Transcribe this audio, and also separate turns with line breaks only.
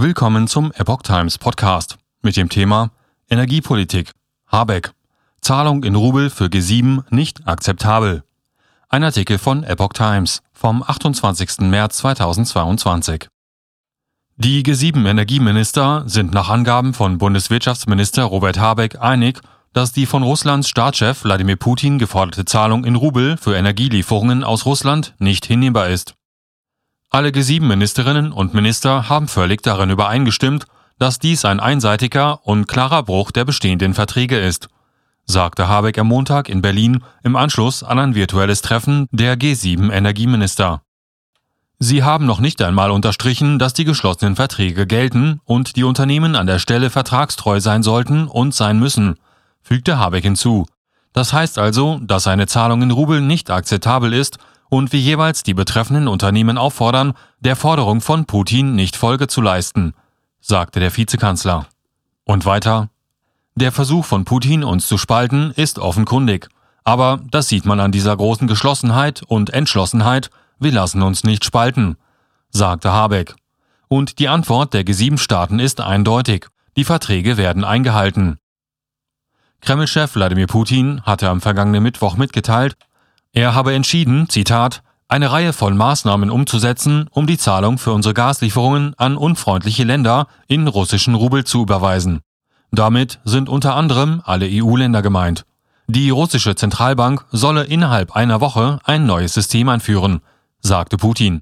Willkommen zum Epoch Times Podcast mit dem Thema Energiepolitik. Habeck. Zahlung in Rubel für G7 nicht akzeptabel. Ein Artikel von Epoch Times vom 28. März 2022. Die G7 Energieminister sind nach Angaben von Bundeswirtschaftsminister Robert Habeck einig, dass die von Russlands Staatschef Wladimir Putin geforderte Zahlung in Rubel für Energielieferungen aus Russland nicht hinnehmbar ist. Alle G7-Ministerinnen und Minister haben völlig darin übereingestimmt, dass dies ein einseitiger und klarer Bruch der bestehenden Verträge ist, sagte Habeck am Montag in Berlin im Anschluss an ein virtuelles Treffen der G7 Energieminister. Sie haben noch nicht einmal unterstrichen, dass die geschlossenen Verträge gelten und die Unternehmen an der Stelle vertragstreu sein sollten und sein müssen, fügte Habeck hinzu. Das heißt also, dass eine Zahlung in Rubel nicht akzeptabel ist und wir jeweils die betreffenden Unternehmen auffordern, der Forderung von Putin nicht Folge zu leisten, sagte der Vizekanzler. Und weiter, der Versuch von Putin, uns zu spalten, ist offenkundig. Aber das sieht man an dieser großen Geschlossenheit und Entschlossenheit, wir lassen uns nicht spalten, sagte Habeck. Und die Antwort der G7-Staaten ist eindeutig. Die Verträge werden eingehalten. Kreml-Chef Wladimir Putin hatte am vergangenen Mittwoch mitgeteilt, er habe entschieden, Zitat, eine Reihe von Maßnahmen umzusetzen, um die Zahlung für unsere Gaslieferungen an unfreundliche Länder in russischen Rubel zu überweisen. Damit sind unter anderem alle EU-Länder gemeint. Die russische Zentralbank solle innerhalb einer Woche ein neues System einführen, sagte Putin.